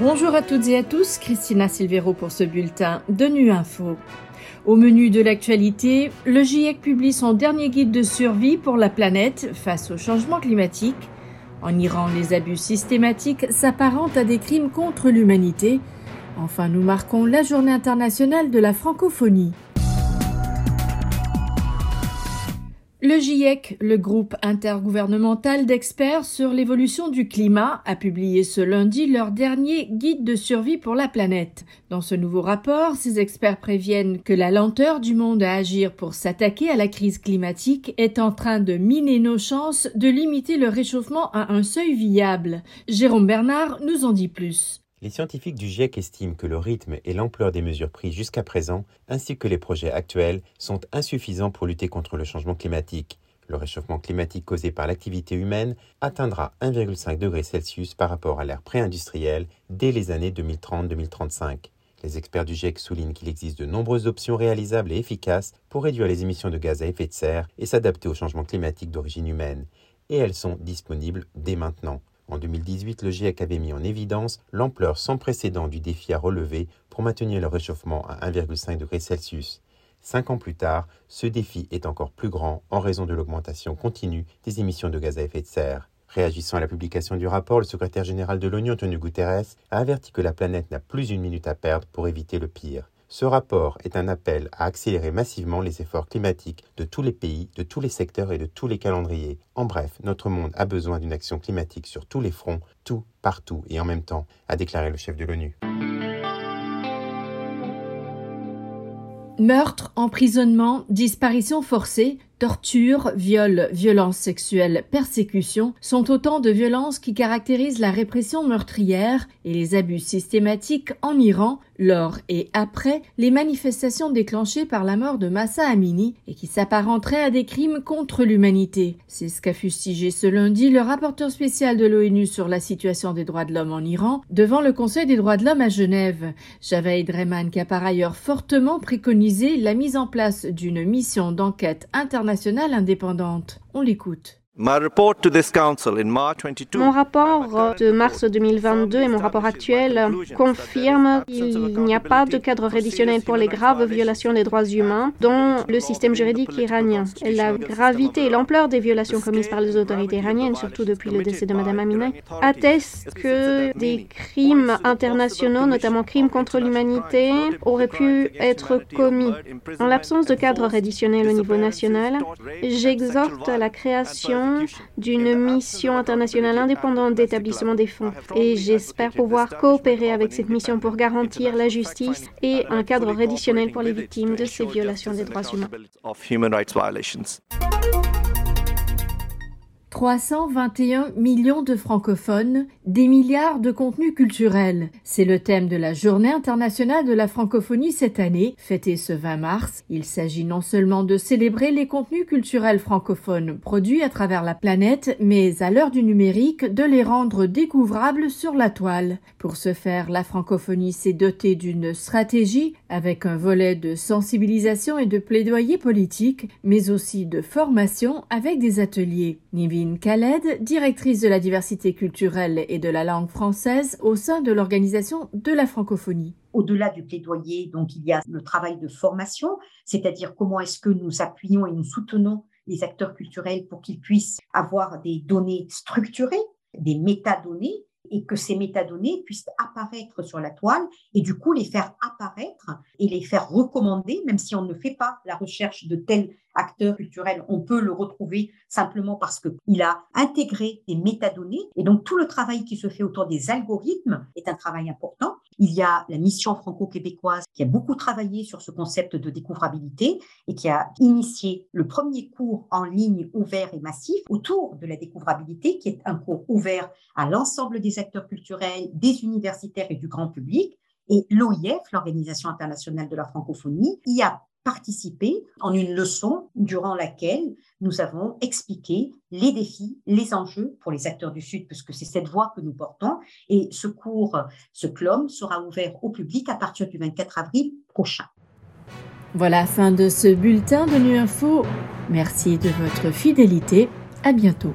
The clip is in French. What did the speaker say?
Bonjour à toutes et à tous, Christina Silvero pour ce bulletin de Nu Info. Au menu de l'actualité, le GIEC publie son dernier guide de survie pour la planète face au changement climatique. En Iran, les abus systématiques s'apparentent à des crimes contre l'humanité. Enfin, nous marquons la journée internationale de la francophonie. Le GIEC, le groupe intergouvernemental d'experts sur l'évolution du climat, a publié ce lundi leur dernier guide de survie pour la planète. Dans ce nouveau rapport, ces experts préviennent que la lenteur du monde à agir pour s'attaquer à la crise climatique est en train de miner nos chances de limiter le réchauffement à un seuil viable. Jérôme Bernard nous en dit plus. Les scientifiques du GIEC estiment que le rythme et l'ampleur des mesures prises jusqu'à présent, ainsi que les projets actuels, sont insuffisants pour lutter contre le changement climatique. Le réchauffement climatique causé par l'activité humaine atteindra 1,5 degré Celsius par rapport à l'ère pré-industrielle dès les années 2030-2035. Les experts du GIEC soulignent qu'il existe de nombreuses options réalisables et efficaces pour réduire les émissions de gaz à effet de serre et s'adapter au changement climatique d'origine humaine. Et elles sont disponibles dès maintenant. En 2018, le GIEC avait mis en évidence l'ampleur sans précédent du défi à relever pour maintenir le réchauffement à 1,5 degré Celsius. Cinq ans plus tard, ce défi est encore plus grand en raison de l'augmentation continue des émissions de gaz à effet de serre. Réagissant à la publication du rapport, le secrétaire général de l'ONU, Antonio Guterres, a averti que la planète n'a plus une minute à perdre pour éviter le pire. Ce rapport est un appel à accélérer massivement les efforts climatiques de tous les pays, de tous les secteurs et de tous les calendriers. En bref, notre monde a besoin d'une action climatique sur tous les fronts, tout, partout et en même temps, a déclaré le chef de l'ONU. Meurtre, emprisonnement, disparition forcée, Torture, viol, violence sexuelle, persécution sont autant de violences qui caractérisent la répression meurtrière et les abus systématiques en Iran lors et après les manifestations déclenchées par la mort de Massa Amini et qui s'apparenteraient à des crimes contre l'humanité. C'est ce qu'a fustigé ce lundi le rapporteur spécial de l'ONU sur la situation des droits de l'homme en Iran devant le Conseil des droits de l'homme à Genève. Javaid Rehman qui a par ailleurs fortement préconisé la mise en place d'une mission d'enquête internationale indépendante. On l'écoute. Mon rapport de mars 2022 et mon rapport actuel confirment qu'il n'y a pas de cadre réditionnel pour les graves violations des droits humains dans le système juridique iranien. La gravité et l'ampleur des violations commises par les autorités iraniennes, surtout depuis le décès de Mme Amineh, attestent que des crimes internationaux, notamment crimes contre l'humanité, auraient pu être commis. En l'absence de cadre réditionnel au niveau national, j'exhorte à la création d'une mission internationale indépendante d'établissement des fonds. Et j'espère pouvoir coopérer avec cette mission pour garantir la justice et un cadre réditionnel pour les victimes de ces violations des droits humains. 321 millions de francophones, des milliards de contenus culturels. C'est le thème de la Journée internationale de la francophonie cette année, fêtée ce 20 mars. Il s'agit non seulement de célébrer les contenus culturels francophones produits à travers la planète, mais à l'heure du numérique, de les rendre découvrables sur la toile. Pour ce faire, la francophonie s'est dotée d'une stratégie avec un volet de sensibilisation et de plaidoyer politique, mais aussi de formation avec des ateliers. Khaled, directrice de la diversité culturelle et de la langue française au sein de l'organisation de la francophonie. Au-delà du plaidoyer, donc il y a le travail de formation, c'est-à-dire comment est-ce que nous appuyons et nous soutenons les acteurs culturels pour qu'ils puissent avoir des données structurées, des métadonnées et que ces métadonnées puissent apparaître sur la toile et du coup les faire apparaître et les faire recommander, même si on ne fait pas la recherche de tel acteur culturel, on peut le retrouver simplement parce qu'il a intégré des métadonnées. Et donc tout le travail qui se fait autour des algorithmes est un travail important. Il y a la mission franco-québécoise qui a beaucoup travaillé sur ce concept de découvrabilité et qui a initié le premier cours en ligne ouvert et massif autour de la découvrabilité, qui est un cours ouvert à l'ensemble des acteurs culturels, des universitaires et du grand public. Et l'OIF, l'Organisation internationale de la francophonie, y a participé en une leçon durant laquelle nous avons expliqué les défis, les enjeux pour les acteurs du Sud, puisque c'est cette voie que nous portons. Et ce cours, ce CLOM, sera ouvert au public à partir du 24 avril prochain. Voilà, fin de ce bulletin de Nu Info. Merci de votre fidélité. À bientôt.